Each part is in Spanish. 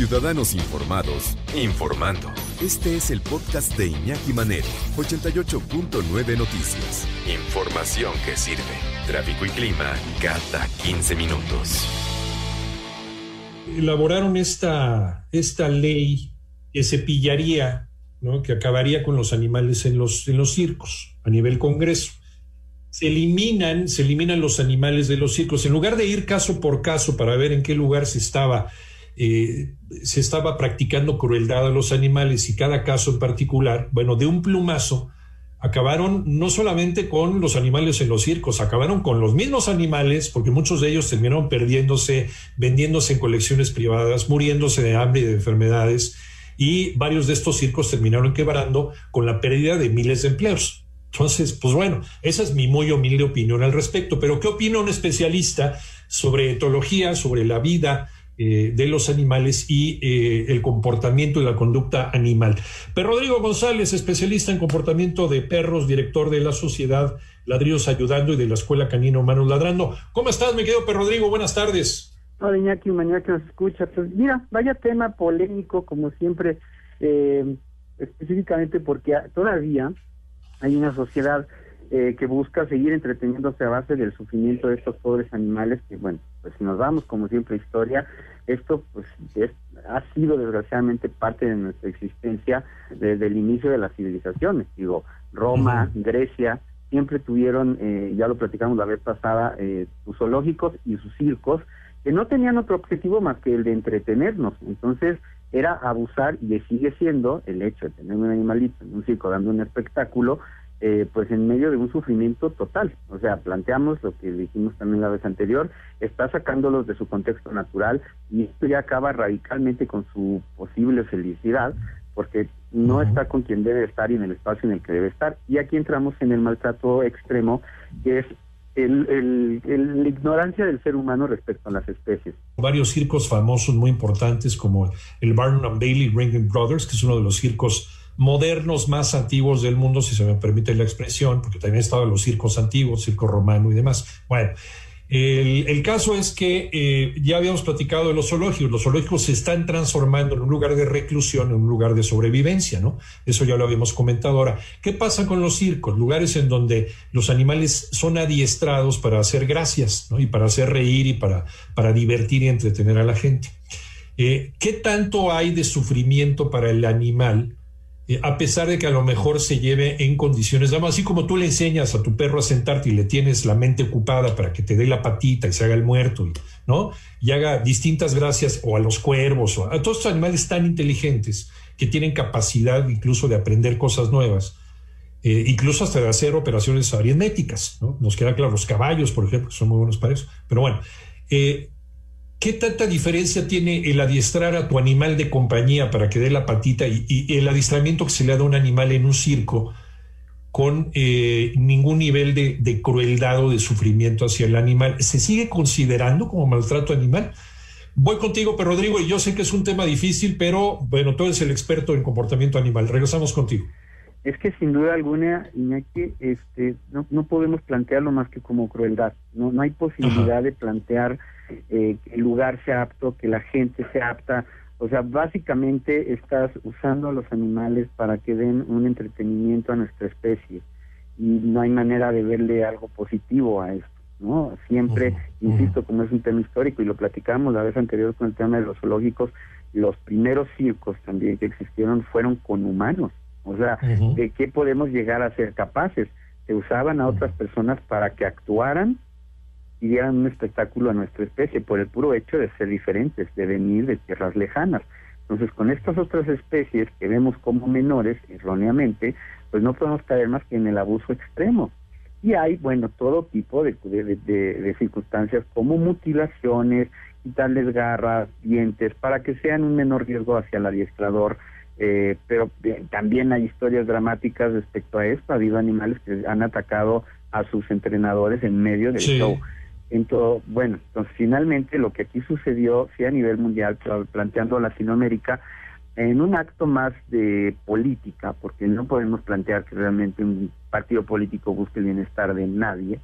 Ciudadanos Informados, informando. Este es el podcast de Iñaki Manero, 88.9 Noticias. Información que sirve. Tráfico y clima cada 15 minutos. Elaboraron esta, esta ley que se pillaría, ¿no? que acabaría con los animales en los, en los circos a nivel Congreso se eliminan, se eliminan los animales de los circos. En lugar de ir caso por caso para ver en qué lugar se estaba, eh, se estaba practicando crueldad a los animales y cada caso en particular, bueno, de un plumazo, acabaron no solamente con los animales en los circos, acabaron con los mismos animales, porque muchos de ellos terminaron perdiéndose, vendiéndose en colecciones privadas, muriéndose de hambre y de enfermedades, y varios de estos circos terminaron quebrando con la pérdida de miles de empleos. Entonces, pues bueno, esa es mi muy humilde opinión al respecto. Pero ¿qué opina un especialista sobre etología, sobre la vida eh, de los animales y eh, el comportamiento y la conducta animal? Pero Rodrigo González, especialista en comportamiento de perros, director de la sociedad Ladrillos Ayudando y de la Escuela Canina Humanos Ladrando. ¿Cómo estás, mi querido perro Rodrigo? Buenas tardes. Hola, Iñaki, mañana que nos escucha. Pues mira, vaya tema polémico, como siempre, eh, específicamente porque todavía hay una sociedad eh, que busca seguir entreteniéndose a base del sufrimiento de estos pobres animales que, bueno, pues si nos vamos como siempre historia, esto pues ha sido desgraciadamente parte de nuestra existencia desde el inicio de las civilizaciones. Digo, Roma, Grecia, siempre tuvieron, eh, ya lo platicamos la vez pasada, eh, sus zoológicos y sus circos, que no tenían otro objetivo más que el de entretenernos. Entonces, era abusar y sigue siendo el hecho de tener un animalito en un circo dando un espectáculo, eh, pues en medio de un sufrimiento total. O sea, planteamos lo que dijimos también la vez anterior, está sacándolos de su contexto natural y esto ya acaba radicalmente con su posible felicidad, porque no está con quien debe estar y en el espacio en el que debe estar. Y aquí entramos en el maltrato extremo, que es el, la ignorancia del ser humano respecto a las especies. Varios circos famosos muy importantes como el Barnum Bailey Ringling Brothers, que es uno de los circos modernos más antiguos del mundo, si se me permite la expresión, porque también estaban los circos antiguos, circo romano y demás. Bueno, el, caso es que eh, ya habíamos platicado de los zoológicos. Los zoológicos se están transformando en un lugar de reclusión, en un lugar de sobrevivencia, ¿no? Eso ya lo habíamos comentado. Ahora, ¿qué pasa con los circos? Lugares en donde los animales son adiestrados para hacer gracias, ¿no? Y para hacer reír y para, para divertir y entretener a la gente. Eh, ¿Qué tanto hay de sufrimiento para el animal? Eh, a pesar de que a lo mejor se lleve en condiciones, así como tú le enseñas a tu perro a sentarte y le tienes la mente ocupada para que te dé la patita y se haga el muerto, ¿no? Y haga distintas gracias, o a los cuervos, o a todos estos animales tan inteligentes que tienen capacidad incluso de aprender cosas nuevas, eh, incluso hasta de hacer operaciones aritméticas, ¿no? Nos queda claro, los caballos, por ejemplo, son muy buenos para eso. Pero bueno, eh, ¿Qué tanta diferencia tiene el adiestrar a tu animal de compañía para que dé la patita y, el adiestramiento que se le da a un animal en un circo con eh, ningún nivel de, crueldad o de sufrimiento hacia el animal? ¿Se sigue considerando como maltrato animal? Voy contigo, pero Rodrigo, y yo sé que es un tema difícil, pero bueno, tú eres el experto en comportamiento animal. Regresamos contigo. Es que sin duda alguna, Iñaki, este, no, no podemos plantearlo más que como crueldad. No, no hay posibilidad de plantear eh, que el lugar sea apto, que la gente sea apta. O sea, básicamente estás usando a los animales para que den un entretenimiento a nuestra especie y no hay manera de verle algo positivo a esto, ¿no? Siempre, insisto, como es un tema histórico y lo platicamos la vez anterior con el tema de los zoológicos, los primeros circos también que existieron fueron con humanos. O sea, ¿de qué podemos llegar a ser capaces? Se usaban a otras personas para que actuaran y dieran un espectáculo a nuestra especie por el puro hecho de ser diferentes, de venir de tierras lejanas. Entonces, con estas otras especies que vemos como menores, erróneamente, pues no podemos caer más que en el abuso extremo. Y hay, bueno, todo tipo de, de, circunstancias como mutilaciones, quitarles garras, dientes, para que sean un menor riesgo hacia el adiestrador. Eh, pero eh, también hay historias dramáticas respecto a esto. Ha habido animales que han atacado a sus entrenadores en medio del show. Entonces, bueno, entonces finalmente lo que aquí sucedió, sí a nivel mundial, planteando Latinoamérica, en un acto más de política, porque no podemos plantear que realmente un partido político busque el bienestar de nadie,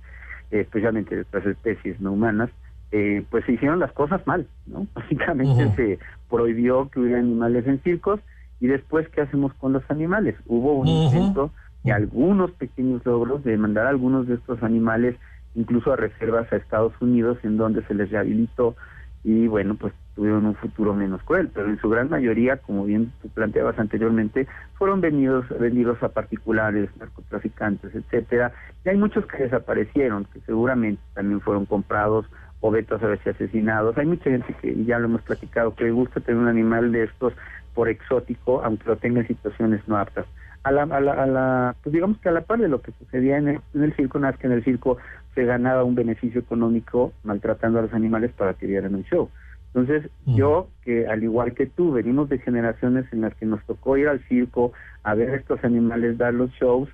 especialmente de estas especies no humanas, eh, pues se hicieron las cosas mal, ¿no? Básicamente se prohibió que hubiera animales en circos y después, ¿qué hacemos con los animales? Hubo un intento y algunos pequeños logros de mandar algunos de estos animales incluso a reservas a Estados Unidos en donde se les rehabilitó y bueno, pues tuvieron un futuro menos cruel, pero en su gran mayoría, como bien tú planteabas anteriormente, fueron vendidos, vendidos a particulares, narcotraficantes, etcétera, y hay muchos que desaparecieron, que seguramente también fueron comprados o vetos a veces asesinados. Hay mucha gente que, ya lo hemos platicado, que le gusta tener un animal de estos por exótico, aunque lo tenga en situaciones no aptas. A la, a la, a la pues digamos que a la par de lo que sucedía en el, en el circo, nada más que en el circo se ganaba un beneficio económico maltratando a los animales para que dieran un show. Entonces, yo, que al igual que tú, venimos de generaciones en las que nos tocó ir al circo a ver a estos animales dar los shows,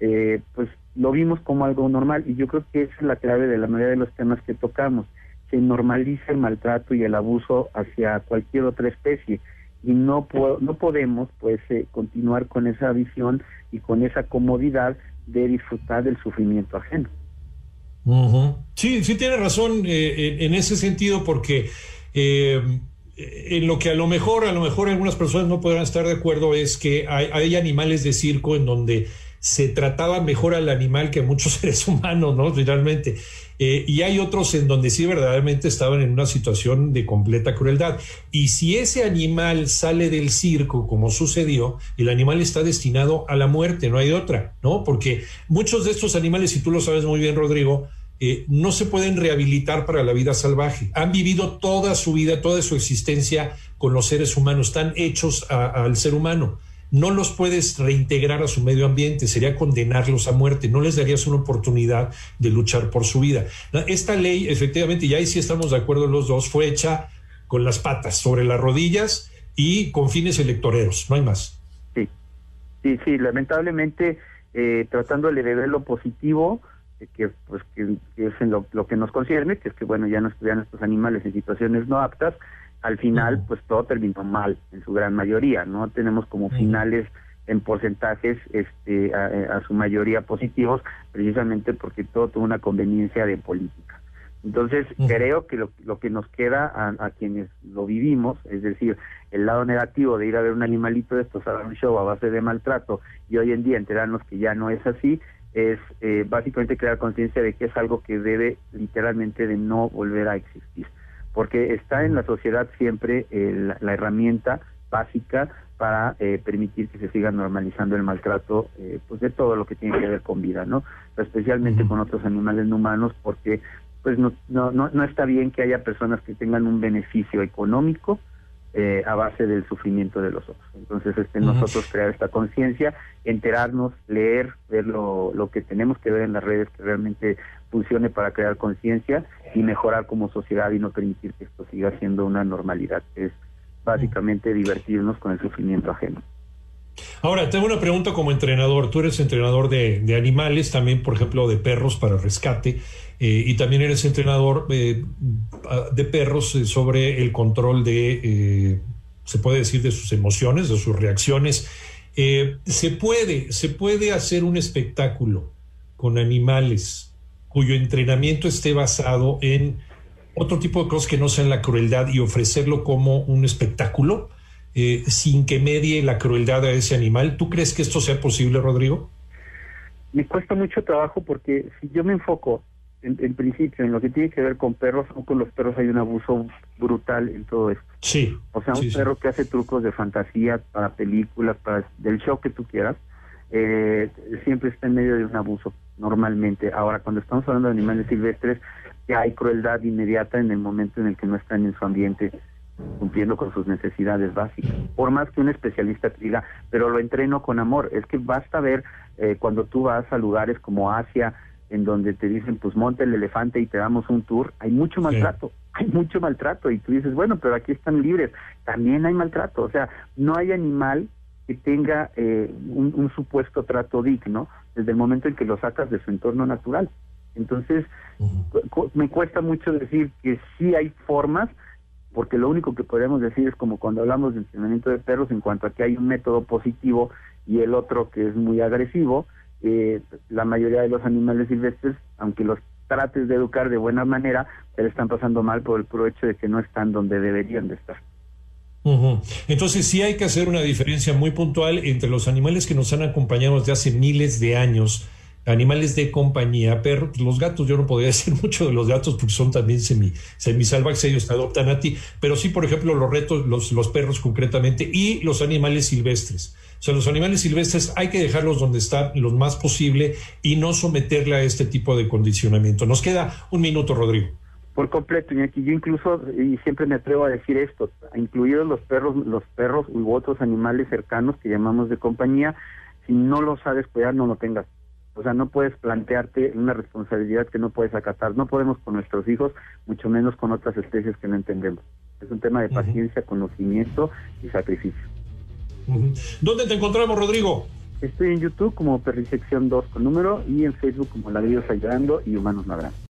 eh, pues lo vimos como algo normal y yo creo que esa es la clave de la mayoría de los temas que tocamos. Se normaliza el maltrato y el abuso hacia cualquier otra especie y no, no podemos pues eh, continuar con esa visión y con esa comodidad de disfrutar del sufrimiento ajeno. Sí, sí tiene razón eh, en, ese sentido porque eh, en lo que a lo mejor, a lo mejor algunas personas no podrán estar de acuerdo es que hay, hay animales de circo en donde se trataba mejor al animal que a muchos seres humanos, ¿no? Finalmente. Eh, y hay otros en donde sí verdaderamente estaban en una situación de completa crueldad. Y si ese animal sale del circo, como sucedió, el animal está destinado a la muerte, no hay otra, ¿no? Porque muchos de estos animales, y tú lo sabes muy bien, Rodrigo, eh, no se pueden rehabilitar para la vida salvaje. Han vivido toda su vida, toda su existencia con los seres humanos, están hechos al ser humano no los puedes reintegrar a su medio ambiente, sería condenarlos a muerte, no les darías una oportunidad de luchar por su vida. Esta ley, efectivamente, y ahí sí estamos de acuerdo los dos, fue hecha con las patas, sobre las rodillas y con fines electoreros, no hay más. Sí, sí, sí, lamentablemente eh, tratando de ver lo positivo, eh, que pues que, es lo, lo, que nos concierne, que es que bueno, ya no estudian estos animales en situaciones no aptas, al final pues todo terminó mal en su gran mayoría, ¿no? Tenemos como finales en porcentajes este a, su mayoría positivos precisamente porque todo tuvo una conveniencia de política. Entonces creo que lo, lo, que nos queda a, quienes lo vivimos, es decir, el lado negativo de ir a ver un animalito de estos a dar un show a base de maltrato y hoy en día enterarnos que ya no es así, es eh, básicamente crear conciencia de que es algo que debe literalmente de no volver a existir porque está en la sociedad siempre eh, la, herramienta básica para eh, permitir que se siga normalizando el maltrato eh, pues de todo lo que tiene que ver con vida, ¿no? especialmente con otros animales no humanos, porque pues no, no, no, está bien que haya personas que tengan un beneficio económico a base del sufrimiento de los otros. Entonces, este, nosotros crear esta conciencia, enterarnos, leer, ver lo, lo que tenemos que ver en las redes que realmente funcione para crear conciencia y mejorar como sociedad y no permitir que esto siga siendo una normalidad. Es básicamente divertirnos con el sufrimiento ajeno. Ahora, tengo una pregunta como entrenador. Tú eres entrenador de, animales, también, por ejemplo, de perros para rescate, eh, y también eres entrenador eh, de perros eh, sobre el control de, se puede decir, de sus emociones, de sus reacciones. se, puede, se puede hacer un espectáculo con animales cuyo entrenamiento esté basado en otro tipo de cosas que no sean la crueldad y ofrecerlo como un espectáculo eh, sin que medie la crueldad a ese animal. ¿Tú crees que esto sea posible, Rodrigo? Me cuesta mucho trabajo porque si yo me enfoco en, principio en lo que tiene que ver con perros, o con los perros hay un abuso brutal en todo esto. Sí. O sea, un perro que hace trucos de fantasía para películas, para del show que tú quieras, eh, siempre está en medio de un abuso normalmente. Ahora, cuando estamos hablando de animales silvestres, ya hay crueldad inmediata en el momento en el que no están en su ambiente cumpliendo con sus necesidades básicas. Por más que un especialista te diga, pero lo entreno con amor, es que basta ver eh, cuando tú vas a lugares como Asia, en donde te dicen, pues monte el elefante y te damos un tour, hay mucho maltrato, hay mucho maltrato, y tú dices, bueno, pero aquí están libres, también hay maltrato, o sea, no hay animal que tenga eh, un, supuesto trato digno desde el momento en que lo sacas de su entorno natural. Entonces, me cuesta mucho decir que sí hay formas, porque lo único que podemos decir es como cuando hablamos de entrenamiento de perros en cuanto a que hay un método positivo y el otro que es muy agresivo, eh, la mayoría de los animales silvestres, aunque los trates de educar de buena manera, le están pasando mal por el puro hecho de que no están donde deberían de estar. Entonces sí hay que hacer una diferencia muy puntual entre los animales que nos han acompañado desde hace miles de años, animales de compañía, perros, pues, los gatos, yo no podría decir mucho de los gatos porque son también semi, semisalvajes, ellos te adoptan a ti, pero sí, por ejemplo, los retos, los, los perros concretamente y los animales silvestres. O sea, los animales silvestres hay que dejarlos donde están lo más posible y no someterle a este tipo de condicionamiento. Nos queda un minuto, Rodrigo. Por completo, Iñaki. Yo incluso, y siempre me atrevo a decir esto, incluidos los perros, los perros u otros animales cercanos que llamamos de compañía, si no lo sabes cuidar, no lo tengas. O sea, no puedes plantearte una responsabilidad que no puedes acatar. No podemos con nuestros hijos, mucho menos con otras especies que no entendemos. Es un tema de paciencia, conocimiento y sacrificio. ¿Dónde te encontramos, Rodrigo? Estoy en YouTube como Perrisección 2 con número y en Facebook como Ladrillos Ayudando y Humanos Ladrán.